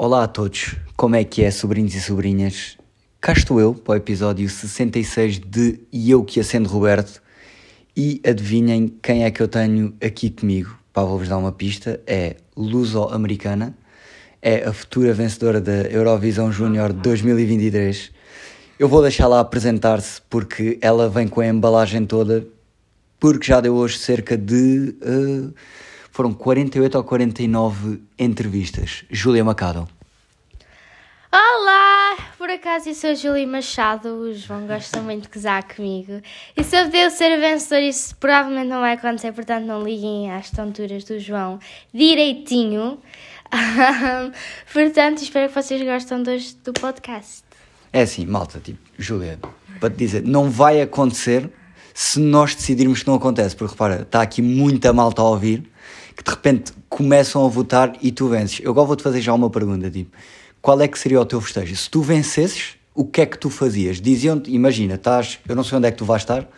Olá a todos, como é que é, sobrinhos e sobrinhas? Cá estou eu para o episódio 66 de E Eu Que Acendo Roberto e adivinhem quem é que eu tenho aqui comigo. Pá, vou-vos dar uma pista, é luso-americana, é a futura vencedora da Eurovisão Júnior 2023. Eu vou deixá-la apresentar-se porque ela vem com a embalagem toda, porque já deu hoje cerca de... Uh, foram 48 ou 49 entrevistas. Júlia Macado. Olá! Por acaso eu sou a Júlia Machado, o João gosta muito de gozar comigo. E se eu ser a vencedora, isso provavelmente não vai acontecer, portanto não liguem às tonturas do João direitinho. portanto, espero que vocês gostem hoje do podcast. É assim, malta, tipo, Júlia, para te dizer, não vai acontecer se nós decidirmos que não acontece, porque repara, está aqui muita malta a ouvir que de repente começam a votar e tu vences. Eu agora vou-te fazer já uma pergunta, tipo, qual é que seria o teu festejo? Se tu vencesses, o que é que tu fazias? Diziam-te, imagina, estás, eu não sei onde é que tu vais estar,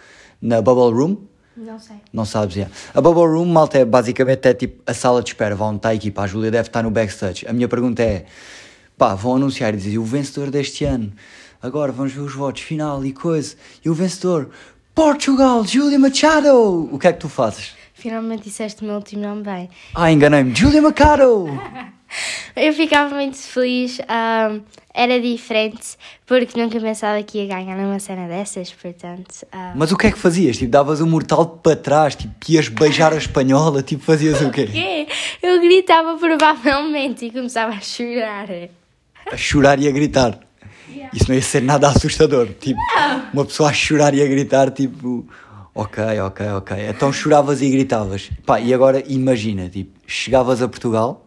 na Bubble Room? Não sei. Não sabes, é. A Bubble Room, malta, é basicamente é tipo a sala de espera, vão estar a equipa, a Júlia deve estar no backstage. A minha pergunta é, pá, vão anunciar e dizer, o vencedor deste ano, agora vamos ver os votos, final e coisa, e o vencedor, Portugal, Júlia Machado! O que é que tu fazes? Finalmente disseste o meu último nome bem. Ah, enganei-me, Júlia Machado! Eu ficava muito feliz, um, era diferente, porque nunca pensava que ia ganhar numa cena dessas, portanto. Um... Mas o que é que fazias? Tipo, davas o mortal para trás, tipo, ias beijar a espanhola, tipo, fazias o quê? quê? Eu gritava provavelmente e começava a chorar. A chorar e a gritar. Yeah. Isso não ia ser nada assustador. Tipo, uma pessoa a chorar e a gritar, tipo, ok, ok, ok. Então choravas e gritavas. Pá, e agora imagina, tipo, chegavas a Portugal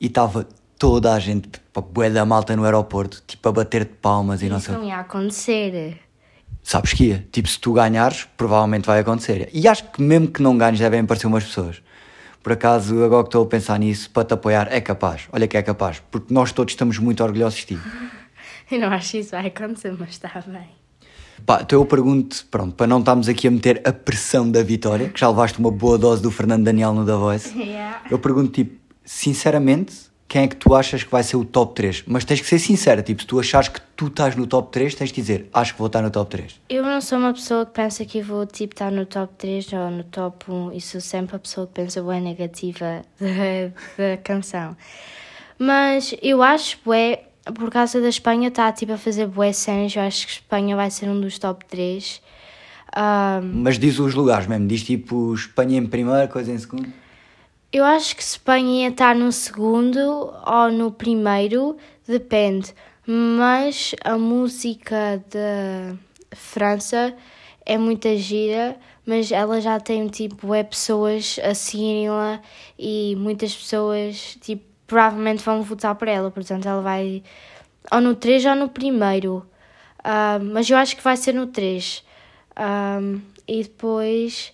e estava toda a gente, tipo, bué da malta no aeroporto, tipo, a bater de palmas e Isso não sei. não ia acontecer. Sabes que ia. Tipo, se tu ganhares, provavelmente vai acontecer. E acho que mesmo que não ganhes, devem aparecer umas pessoas. Por acaso, agora que estou a pensar nisso, para te apoiar, é capaz. Olha que é capaz. Porque nós todos estamos muito orgulhosos de ti. Eu não acho que isso vai acontecer, mas está bem. Pá, então eu pergunto, pronto, para não estarmos aqui a meter a pressão da vitória, que já levaste uma boa dose do Fernando Daniel no The Voice, Yeah. eu pergunto, tipo, sinceramente, quem é que tu achas que vai ser o top 3? Mas tens que ser sincera, tipo, se tu achares que tu estás no top 3, tens de dizer, acho que vou estar no top 3. Eu não sou uma pessoa que pensa que vou tipo estar no top 3 ou no top 1 e sou sempre a pessoa que pensa bem negativa da, da canção. Mas eu acho, bué, por causa da Espanha está tipo a fazer bué cenas, eu acho que Espanha vai ser um dos top 3. Um, Mas diz os lugares mesmo, diz tipo Espanha em primeiro, coisa em segundo. eu acho que Espanha ia estar no segundo ou no primeiro, depende. Mas a música da França é muita gira, mas ela já tem tipo é pessoas a seguirem-la e muitas pessoas tipo provavelmente vão votar por ela, portanto ela vai ou no 3 ou no primeiro. Ah, mas eu acho que vai ser no 3. Ah, e depois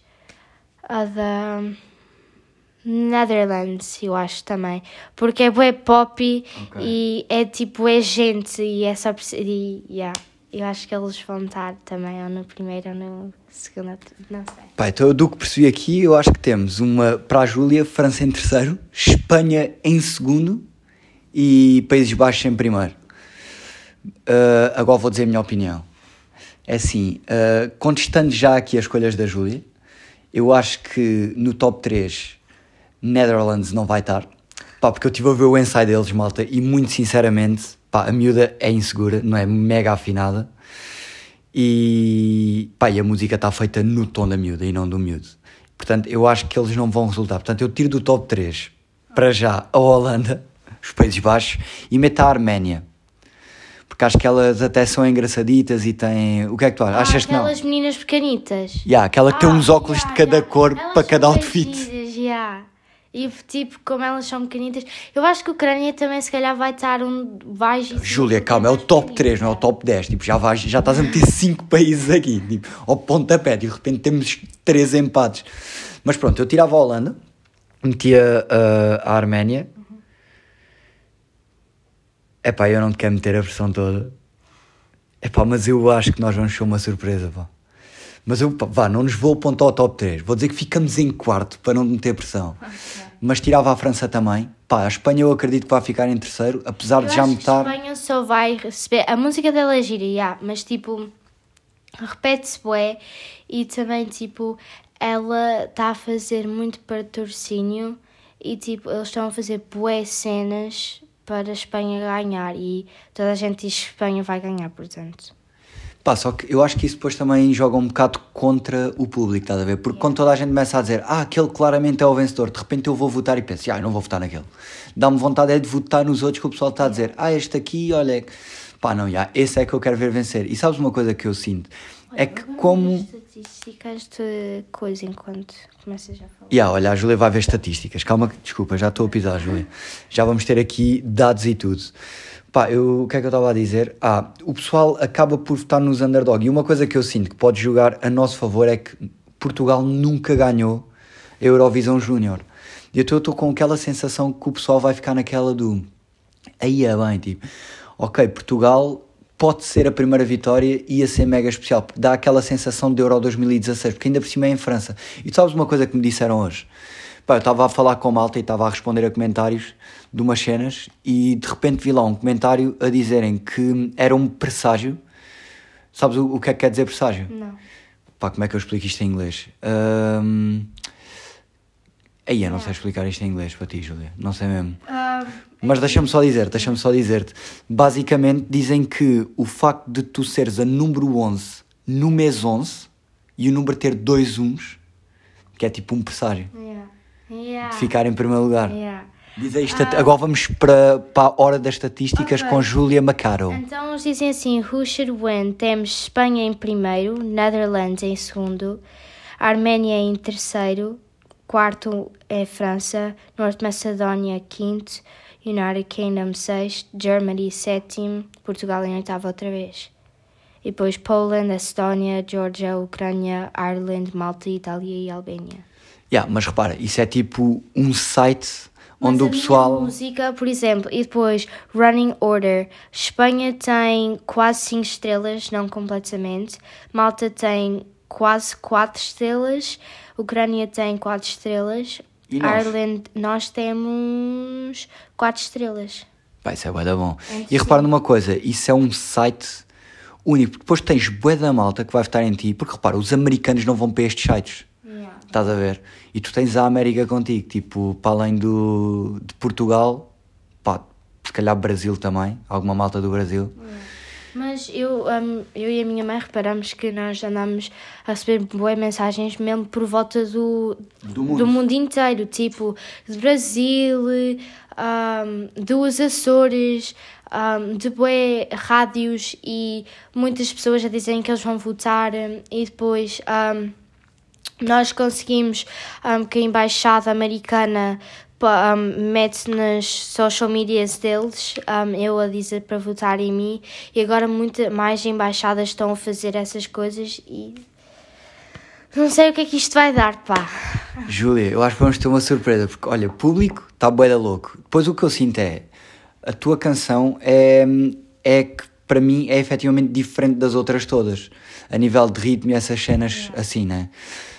a da Netherlands, eu acho também. Porque é bué pop Ok. e é tipo, é gente e é só. E, yeah, eu acho que eles vão estar também ou no primeiro ou no segundo, não sei. Pá, então do que percebi aqui, eu acho que temos uma para a Júlia, França em terceiro, Espanha em segundo e Países Baixos em primeiro. Ah, agora vou dizer a minha opinião. É assim, ah, contestando já aqui as escolhas da Júlia, eu acho que no top 3 Netherlands não vai estar. Pá, porque eu estive a ver o ensaio deles, malta, e muito sinceramente, pá, a miúda é insegura, não é mega afinada. E, pá, e a música está feita no tom da miúda e não do miúdo. Portanto, eu acho que eles não vão resultar. Portanto, eu tiro do top 3 para já a Holanda, os Países Baixos, e meto a Arménia. Porque acho que elas até são engraçaditas e têm. O que é que tu achas? Achas que não? aquelas meninas pequenitas. Yeah, aquela que tem uns óculos Ah, de cada yeah, cor elas para cada outfit. E tipo, como elas são pequenitas, eu acho que a Ucrânia também se calhar vai estar um. Vai Júlia, calma, é o top 3, não é o top 10. Tipo, já, vais, já estás a meter 5 países aqui, tipo, ao pontapé, e de repente temos 3 empates. Mas pronto, eu tirava a Holanda, metia uh, a Arménia. Epá, eu não te quero meter a versão toda. Epá, mas eu acho que nós vamos ser uma surpresa, pá. Mas eu, pá, vá, não nos vou apontar ao top 3. Vou dizer que ficamos em quarto para não meter pressão. Mas tirava a França também. Pá, a Espanha eu acredito que vai ficar em terceiro, apesar Eu de já me estar. a Espanha só vai receber. A música dela é gira, yeah, mas tipo, repete-se bué e também tipo, ela está a fazer muito patrocínio e tipo, eles estão a fazer bué cenas para a Espanha ganhar e toda a gente diz que a Espanha vai ganhar, portanto. Pá, só que eu acho que isso depois também joga um bocado contra o público, estás a ver? Porque quando toda a gente começa a dizer, ah, aquele claramente é o vencedor, de repente eu vou votar e penso, ah, eu não vou votar naquele. Dá-me vontade é de votar nos outros que o pessoal está a dizer, ah, este aqui, olha, pá, não, já, esse é que eu quero ver vencer. E sabes uma coisa que eu sinto? É que como. Estatísticas de coisa enquanto começas a falar. Yeah, olha, a Júlia vai ver estatísticas. Calma, desculpa, já estou a pisar, Júlia. Já vamos ter aqui dados e tudo. Pá, eu, o que é que eu estava a dizer? Ah, o pessoal acaba por votar nos underdog. E uma coisa que eu sinto que pode jogar a nosso favor é que Portugal nunca ganhou a Eurovisão Júnior. E eu estou com aquela sensação que o pessoal vai ficar naquela do. Aí é bem, tipo, ok, Portugal pode ser a primeira vitória e ia ser mega especial, porque dá aquela sensação de Euro 2016, porque ainda por cima é em França. E tu sabes uma coisa que me disseram hoje? Pá, eu estava a falar com a malta e estava a responder a comentários de umas cenas e de repente vi lá um comentário a dizerem que era um presságio. Sabes o, o que é que quer dizer presságio? Não. Pá, como é que eu explico isto em inglês? Ahm, Aí eu não sei explicar isto em inglês para ti, Júlia. Não sei mesmo. Mas deixa-me só dizer, deixa-me só dizer-te. Basicamente dizem que o facto de tu seres a número 11 no mês 11 e o número ter dois uns, que é tipo um presságio, Yeah. Yeah. de ficar em primeiro lugar. Yeah. Dizem isto, agora vamos para, para a hora das estatísticas Ok. com Júlia Macaro. Então eles dizem assim: Who should win? Temos Espanha em primeiro, Netherlands em segundo, Arménia em terceiro, quarto é França, Norte Macedónia quinto, United Kingdom sexto, Germany sétimo, Portugal em oitavo outra vez. E depois Poland, Estónia, Geórgia, Ucrânia, Ireland, Malta, Itália e Albânia. Yeah, mas repara, isso é tipo um site onde Mas o pessoal. música, por exemplo, e depois Running Order. Espanha tem quase 5 estrelas, não completamente. Malta tem quase 4 estrelas. Ucrânia tem 4 estrelas. E nós? Ireland, nós temos 4 estrelas. Pá, isso é bué da bom. É E repara numa coisa, isso é um site único, porque depois tens bué da malta que vai votar em ti, porque repara, os americanos não vão para estes sites, estás a ver? E tu tens a América contigo, tipo, para além do, de Portugal, pá, se calhar Brasil também, alguma malta do Brasil. Mas eu, hum, eu e a minha mãe reparamos que nós andamos a receber boas mensagens mesmo por volta do, Do mundo. mundo inteiro, tipo de Brasil, hum, dos Açores, hum, de bué rádios e muitas pessoas a dizerem que eles vão votar hum, e depois hum, nós conseguimos hum, que a embaixada americana hum, mete nas social medias deles hum, eu a dizer para votar em mim e agora muitas mais embaixadas estão a fazer essas coisas e não sei o que é que isto vai dar, pá. Júlia, eu acho que vamos ter uma surpresa, porque olha, público está bué da louco. Depois o que eu sinto é, a tua canção é, é que para mim é efetivamente diferente das outras todas, a nível de ritmo e essas cenas assim, né?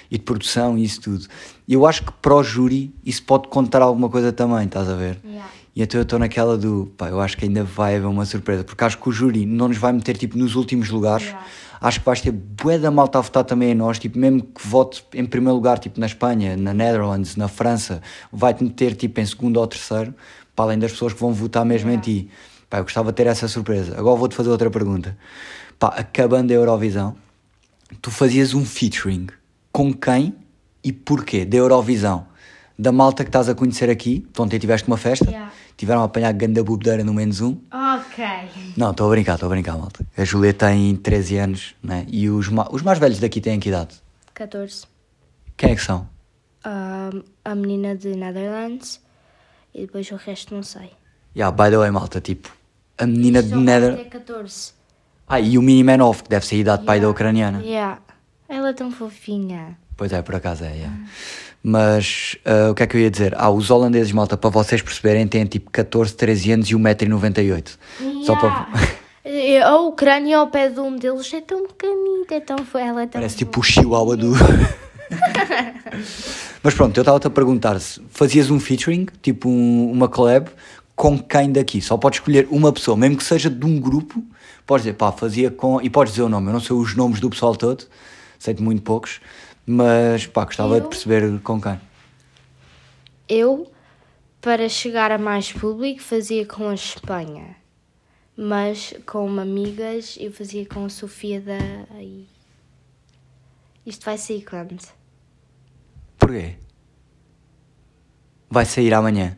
E de produção e isso tudo. Eu acho que para o júri isso pode contar alguma coisa também, estás a ver? Yeah. E então eu estou naquela do, pá, eu acho que ainda vai haver uma surpresa, porque acho que o júri não nos vai meter tipo nos últimos lugares. Yeah. Acho que vais ter bué da malta a votar também em nós, tipo, mesmo que vote em primeiro lugar, tipo, na Espanha, na Netherlands, na França, vai-te meter, tipo, em segundo ou terceiro, para além das pessoas que vão votar mesmo em ti. Pá, eu gostava de ter essa surpresa. Agora vou-te fazer outra pergunta. Pá, acabando a Eurovisão, tu fazias um featuring com quem e porquê da Eurovisão? Da malta que estás a conhecer aqui, de ontem tiveste uma festa, Yeah. tiveram a apanhar ganda bobedeira no menos um. Ok. Não, estou a brincar, estou a brincar, malta. A Julia tem 13 anos, né? E os, ma- os mais velhos daqui têm que idade? 14. Quem é que são? Um, a menina de Netherlands e depois o resto não sei. Yeah, by the way, malta, tipo, a menina de Só vai Nether... ter 14. Ah, e o mínimo é 9, que deve ser a idade pai da Yeah. ucraniana. Yeah. Ela é tão fofinha. Pois é, por acaso é, yeah. Mas, ah, o que é que eu ia dizer? Ah, os holandeses, malta, para vocês perceberem, têm tipo 14, 13 anos e 1,98m. Só para... Yeah. E a Ucrânia ao pé de um deles é tão pequenita, é tão ela é tão Parece tipo o chihuahua do. Mas pronto, eu estava-te a perguntar se fazias um featuring, tipo um- uma collab, com quem daqui? Só podes escolher uma pessoa, mesmo que seja de um grupo, podes dizer, pá, fazia com. E podes dizer o nome, eu não sei os nomes do pessoal todo, sei de muito poucos, mas pá, gostava Eu? de perceber com quem. Eu, para chegar a mais público, fazia com a Espanha. Mas com amigas eu fazia com a Sofia da. Isto vai sair quando? Porquê? Vai sair amanhã.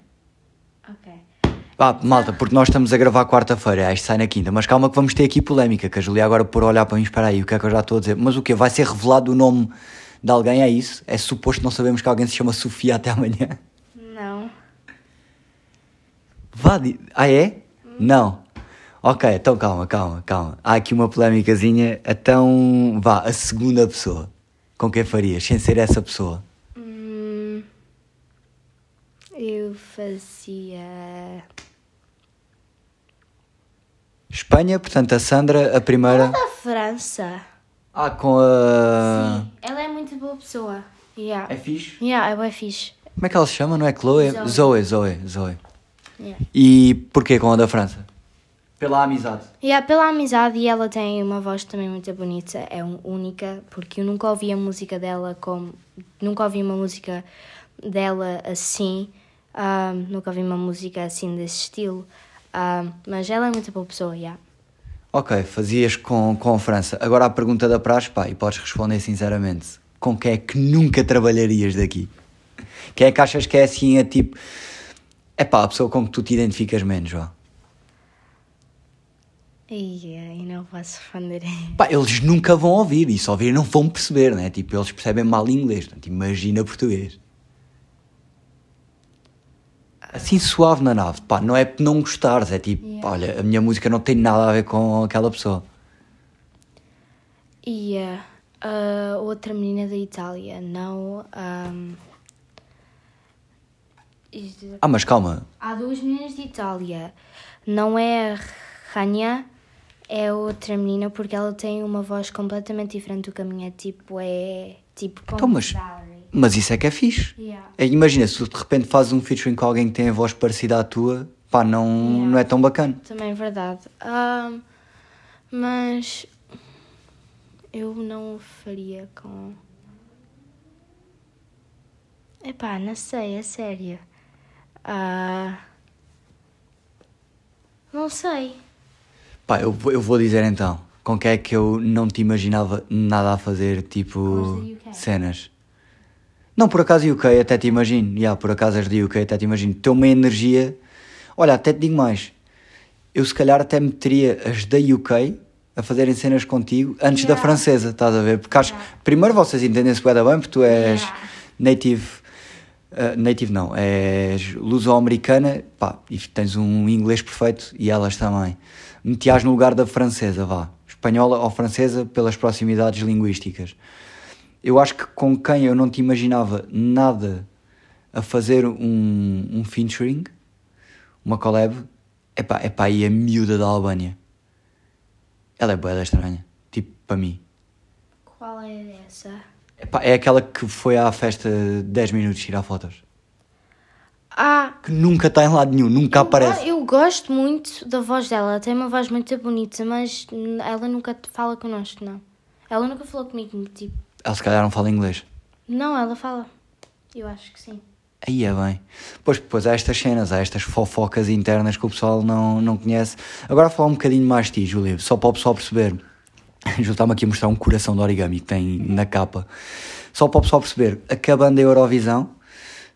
Ah, malta, porque nós estamos a gravar quarta-feira, isto sai na quinta, mas calma que vamos ter aqui polémica, que a Julia agora por olhar para mim, espera aí, o que é que eu já estou a dizer? Mas o quê? Vai ser revelado o nome de alguém, é isso? É suposto não sabemos que alguém se chama Sofia até amanhã? Não. Vá, ah é? Não. Ok, então calma, calma, calma. Há aqui uma polémicazinha, então vá, a segunda pessoa. Com quem farias, sem ser essa pessoa? Hum, eu fazia. Espanha, portanto a Sandra, a primeira... Da França. Ah, com a... Sim, ela é muito boa pessoa. Yeah. É fixe? Yeah, é bem fixe. Como é que ela se chama? Não é Chloe? Zoe. Zoe, Zoe, Zoe. Yeah. E porquê com a da França? Pela amizade. Yeah, pela amizade e ela tem uma voz também muito bonita, é um- única, porque eu nunca ouvi a música dela como. Nunca ouvi uma música dela assim, ah, nunca ouvi uma música assim desse estilo, ah, mas ela é muito boa pessoa, yeah. Ok, fazias com, com a França. Agora a pergunta da praxe, pá, e podes responder sinceramente. Com quem é que nunca trabalharias daqui? Quem é que achas que é assim, é tipo... É pá, a pessoa com que tu te identificas menos, vá. E não posso responder. Pá, eles nunca vão ouvir, e se ouvir não vão perceber, né? Tipo, eles percebem mal inglês, portanto, imagina português. Assim suave na nave, pá, não é não gostares, é tipo, Yeah. olha, a minha música não tem nada a ver com aquela pessoa. E ah, a outra menina da Itália, não. isto- Ah, mas calma, Há duas meninas de Itália. Não é a Rania, é outra menina, porque ela tem uma voz completamente diferente do que a minha. Tipo, é. Tipo, como Então, mas-. Mas isso é que é fixe. Yeah. Imagina, se tu de repente fazes um featuring com alguém que tem a voz parecida à tua, pá, não, Yeah. não é tão bacana. Também é verdade. Ahm, mas. Eu não o faria com. Epá, não sei, é sério. Ah, não sei. Pá, eu, vou- eu vou dizer então, com quem é que eu não te imaginava nada a fazer, tipo, cenas. Não, por acaso UK até te imagino, yeah, por acaso és de UK até te imagino. Tem uma energia, olha, até te digo mais, eu se calhar até meteria as da UK a fazerem cenas contigo antes da Yeah. francesa, estás a ver? Porque acho que primeiro vocês entendem-se da bem, porque tu és Yeah. native, uh, native não, és luso-americana, pá, e tens um inglês perfeito e elas também. Metias no lugar da francesa, vá, espanhola ou francesa pelas proximidades linguísticas. Eu acho que com quem eu não te imaginava nada a fazer um, um featuring, uma collab, é pá, é pá, aí a miúda da Albânia. Ela é boa da estranha, tipo, para mim. Qual é essa? Epá, é aquela que foi à festa 10 minutos tirar fotos. Ah, Que nunca está em lado nenhum, nunca eu, aparece. eu gosto muito da voz dela. Ela tem uma voz muito bonita, mas ela nunca fala connosco, não. Ela nunca falou comigo, tipo. Ela se calhar não fala inglês. Não, ela fala. Eu acho que sim. Aí é bem. Pois depois há estas cenas, há estas fofocas internas que o pessoal não, não conhece. Agora falar um bocadinho mais de ti, Júlia, só para o pessoal perceber. Júlia está-me aqui a mostrar um coração de origami que tem na capa. Só para o pessoal perceber, acabando a Eurovisão,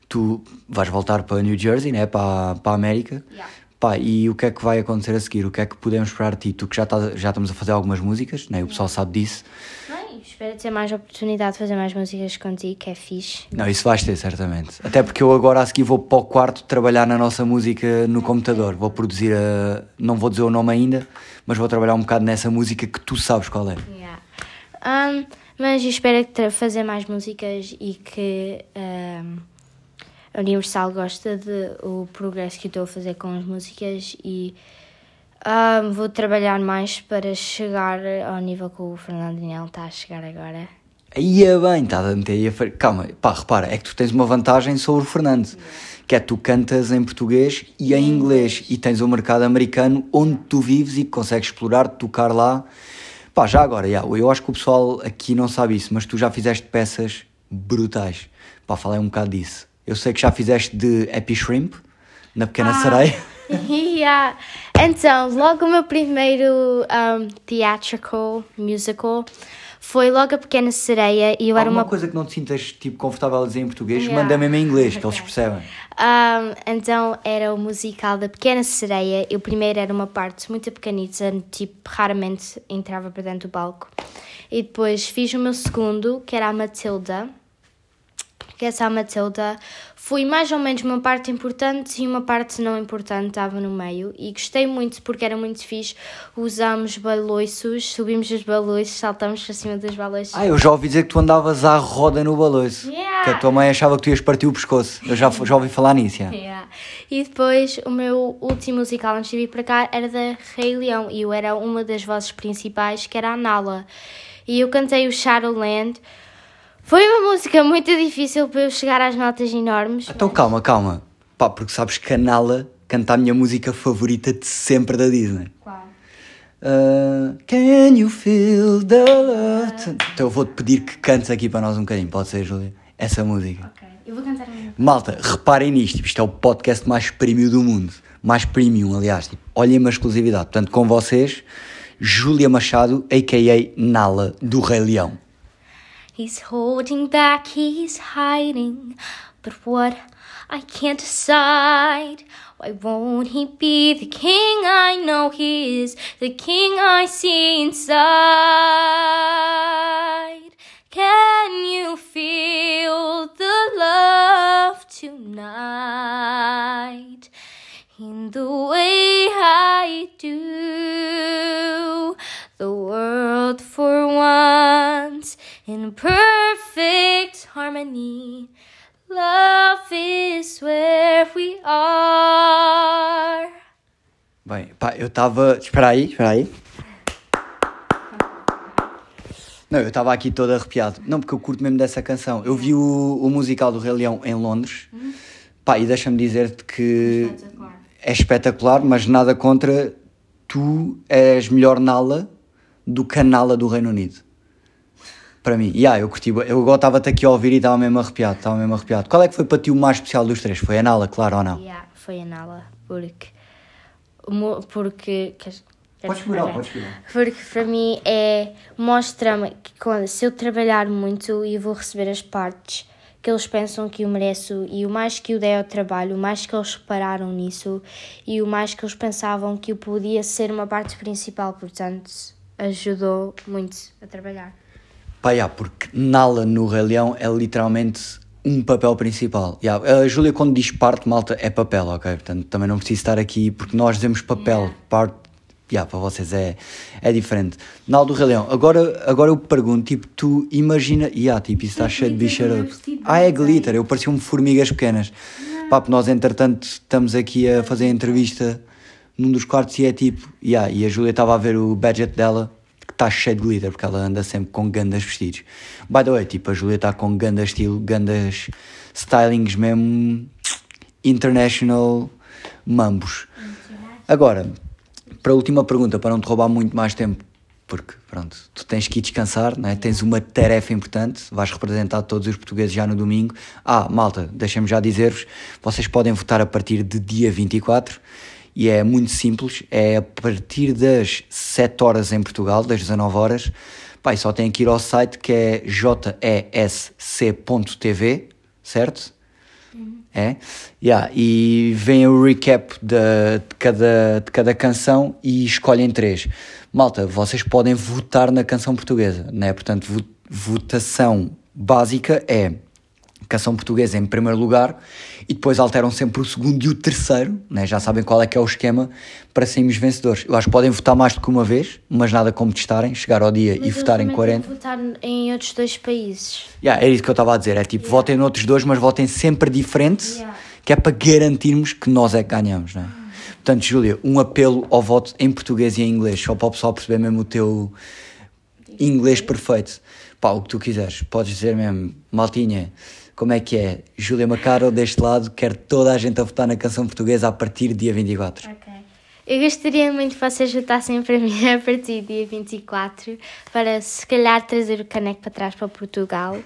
tu vais voltar para New Jersey, né? para, para a América. Yeah. Pá, e o que é que vai acontecer a seguir? O que é que podemos esperar de ti? Tu que já, estás, já estamos a fazer algumas músicas, né? o pessoal sabe disso. Bem, espero ter mais oportunidade de fazer mais músicas contigo, que é fixe. Não, isso vais ter, certamente. Até porque eu agora a seguir vou para o quarto trabalhar na nossa música no computador. Vou produzir a. Não vou dizer o nome ainda, mas vou trabalhar um bocado nessa música que tu sabes qual é. Yeah. Um, mas espero fazer mais músicas e que um, a Universal gosta de o progresso que eu estou a fazer com as músicas e Ah, vou trabalhar mais para chegar ao nível que o Fernando Daniel está a chegar agora. É bem, está a meter aí. Calma, pá, repara, é que tu tens uma vantagem sobre o Fernando, que é tu cantas em português e em inglês, e tens o mercado americano onde tu vives e consegues explorar, tocar lá. Pá, já agora, já, eu acho que o pessoal aqui não sabe isso, mas tu já fizeste peças brutais. Pá, falei um bocado disso. Eu sei que já fizeste de Happy Shrimp, na Pequena Sereia. Yeah. Então, logo o meu primeiro um, theatrical musical foi logo a Pequena Sereia e eu era uma. coisa que não te sintas tipo, confortável a dizer em português, Yeah. manda mesmo em inglês, que eles percebem. Um, então era o musical da Pequena Sereia. Eu primeiro era uma parte muito pequenita, tipo, raramente entrava para dentro do palco. E depois fiz o meu segundo, que era a Matilda. Que essa a Matilda foi mais ou menos uma parte importante e uma parte não importante, estava no meio. E gostei muito porque era muito fixe. Usámos baloiços, subimos os baloiços, saltamos para cima dos baloiços. Ah, eu já ouvi dizer que tu andavas à roda no baloiço. Yeah. Que a tua mãe achava que tu ias partir o pescoço. Eu já, já ouvi falar nisso. já. Yeah. E depois o meu último musical antes de vir para cá era da Rei Leão e eu era uma das vozes principais que era a Nala. E eu cantei o Shadowland. Foi uma música muito difícil para eu chegar às notas enormes. Então calma, calma. Pá, porque sabes que a Nala canta a minha música favorita de sempre da Disney. Qual? Uh, can you feel the love? Então eu vou-te pedir que cantes aqui para nós um bocadinho, pode ser, Júlia? Essa música. Ok, eu vou cantar a minha. Malta, reparem nisto, tipo, isto é o podcast mais premium do mundo. Mais premium, aliás. Tipo, olhem a exclusividade. Portanto, com vocês, Júlia Machado, a.k.a. Nala, do Rei Leão. He's holding back, he's hiding. But what I can't decide. Why won't he be the king I know he is? The king I see inside. Can you feel the love tonight? In the way I do, in perfect harmony. Love is where we are. Bem, pá, eu estava. Espera aí, espera aí. Não, eu estava aqui todo arrepiado. Não, porque eu curto mesmo dessa canção. Eu vi o, o musical do Rei Leão em Londres. Pá, e deixa-me dizer-te que Espetacular. é espetacular, mas nada contra. Tu és melhor Nala do que a Nala do Reino Unido. Para mim. E yeah, eu curti. Eu agora estava-te aqui a ouvir e estava mesmo arrepiado. Estava mesmo arrepiado. Qual é que foi para ti o mais especial dos três? Foi a Nala, claro ou não? Yeah, foi a Nala, porque. Porque. queres- queres Podes parar? podes. Porque para mim é. Mostra-me que quando, se eu trabalhar muito e vou receber as partes que eles pensam que eu mereço e o mais que eu dei ao trabalho, o mais que eles repararam nisso e o mais que eles pensavam que eu podia ser uma parte principal, portanto ajudou muito a trabalhar. Pá, yeah, porque Nala no Rei Leão é literalmente um papel principal. Yeah, a Júlia, quando diz parte, malta, é papel, ok? Portanto, também não preciso estar aqui porque nós dizemos papel, Yeah. parte. Yeah, para vocês é, é diferente. Nala do Rei Leão, agora, agora eu pergunto, tipo, tu imagina. Yeah, tipo, isso está cheio de vestido, Ah, é glitter, eu parecia-me formigas pequenas. Pá, nós entretanto estamos aqui a fazer a entrevista num dos quartos e é tipo. Yeah, e a Júlia estava a ver o budget dela está cheio de glitter, porque ela anda sempre com gandas vestidos. By the way, tipo, a Júlia está com ganda estilo, gandas stylings mesmo international mambos. Agora, para a última pergunta, para não te roubar muito mais tempo, porque pronto, tu tens que ir descansar, né? tens uma tarefa importante, vais representar todos os portugueses já no domingo. Ah, malta, deixem-me já dizer-vos, vocês podem votar a partir de dia 24 e é muito simples, é a partir das 7 horas em Portugal, das 19 horas. Pá, só tem que ir ao site que é jesc.tv, certo? É? Yeah, e vem o recap de, de cada, de cada canção e escolhem três. Malta, vocês podem votar na canção portuguesa, né? Portanto, vo- votação básica é canção portuguesa em primeiro lugar e depois alteram sempre o segundo e o terceiro, né? já sabem qual é que é o esquema para sermos vencedores. Eu acho que podem votar mais do que uma vez, mas nada como testarem, chegar ao dia e votarem 40. votar em outros dois países. Yeah, é isso que eu estava a dizer. É tipo, votem noutros dois, mas votem sempre diferente, Yeah. que é para garantirmos que nós é que ganhamos, não é? Portanto, Júlia, um apelo ao voto em português e em inglês, só para o pessoal perceber mesmo o teu inglês perfeito. Pá, o que tu quiseres, podes dizer mesmo, maltinha, como é que é? Júlia Macaro, deste lado, quer toda a gente a votar na canção portuguesa a partir do dia 24. Ok. Eu gostaria muito que vocês votassem para mim a partir do dia 24 para se calhar trazer o caneco para trás para Portugal.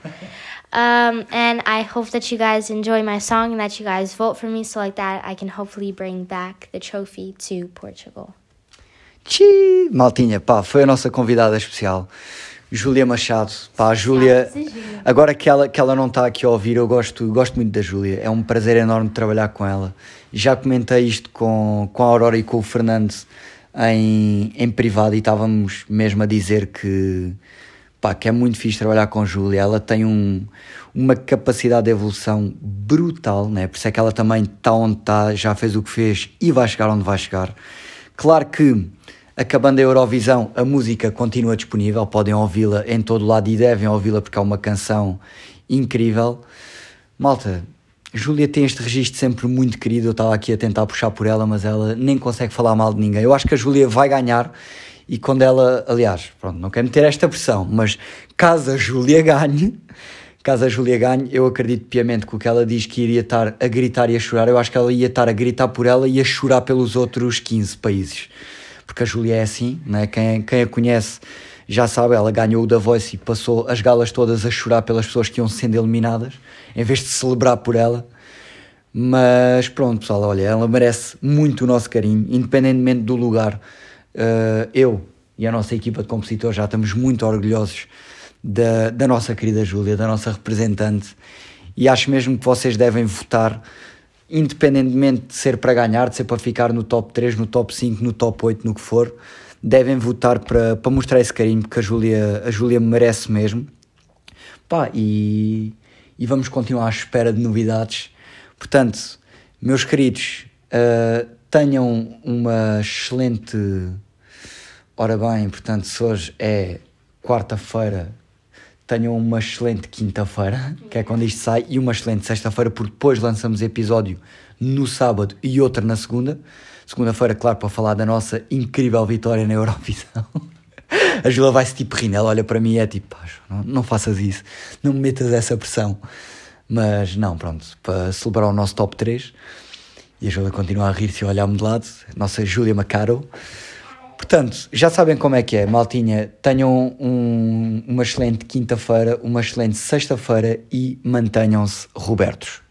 Um, and I hope that you guys enjoy my song and that you guys vote for me so like that I can hopefully bring back the trophy to Portugal. Tchi! Maltinha, pá, foi a nossa convidada especial. Júlia Machado, pá, a Júlia, agora que ela, que ela não está aqui a ouvir, eu gosto, gosto muito da Júlia, é um prazer enorme trabalhar com ela. Já comentei isto com, com a Aurora e com o Fernando em, em privado e estávamos mesmo a dizer que, pá, que é muito fixe trabalhar com a Júlia, ela tem um, uma capacidade de evolução brutal, né? por isso é que ela também está onde está, já fez o que fez e vai chegar onde vai chegar. Claro que Acabando a Eurovisão, a música continua disponível, podem ouvi-la em todo lado e devem ouvi-la porque é uma canção incrível. Malta, Júlia tem este registro sempre muito querido, eu estava aqui a tentar puxar por ela, mas ela nem consegue falar mal de ninguém. Eu acho que a Júlia vai ganhar e quando ela, aliás, pronto, não quero meter esta pressão, mas caso a Júlia ganhe, caso a Júlia ganhe, eu acredito piamente que o que ela diz que iria estar a gritar e a chorar, eu acho que ela ia estar a gritar por ela e a chorar pelos outros 15 países porque a Júlia é assim, né? quem, quem a conhece já sabe, ela ganhou o da Voice e passou as galas todas a chorar pelas pessoas que iam sendo eliminadas, em vez de celebrar por ela. Mas pronto, pessoal, olha, ela merece muito o nosso carinho, independentemente do lugar. Uh, eu e a nossa equipa de compositores já estamos muito orgulhosos da, da nossa querida Júlia, da nossa representante, e acho mesmo que vocês devem votar independentemente de ser para ganhar, de ser para ficar no top 3, no top 5, no top 8, no que for, devem votar para, para mostrar esse carinho, porque a Júlia, a Júlia merece mesmo. Pá, e, e vamos continuar à espera de novidades. Portanto, meus queridos, uh, tenham uma excelente. Ora bem, portanto, se hoje é quarta-feira, tenham uma excelente quinta-feira, que é quando isto sai, e uma excelente sexta-feira, porque depois lançamos episódio no sábado e outro na segunda. Segunda-feira, claro, para falar da nossa incrível vitória na Eurovisão. A Jula vai-se tipo rindo, ela olha para mim e é tipo, não, não faças isso, não me metas essa pressão. Mas não, pronto, para celebrar o nosso top 3, e a Júlia continua a rir-se e olhar-me de lado, nossa Júlia Macaro. Portanto, já sabem como é que é, maltinha. Tenham um, uma excelente quinta-feira, uma excelente sexta-feira e mantenham-se Robertos.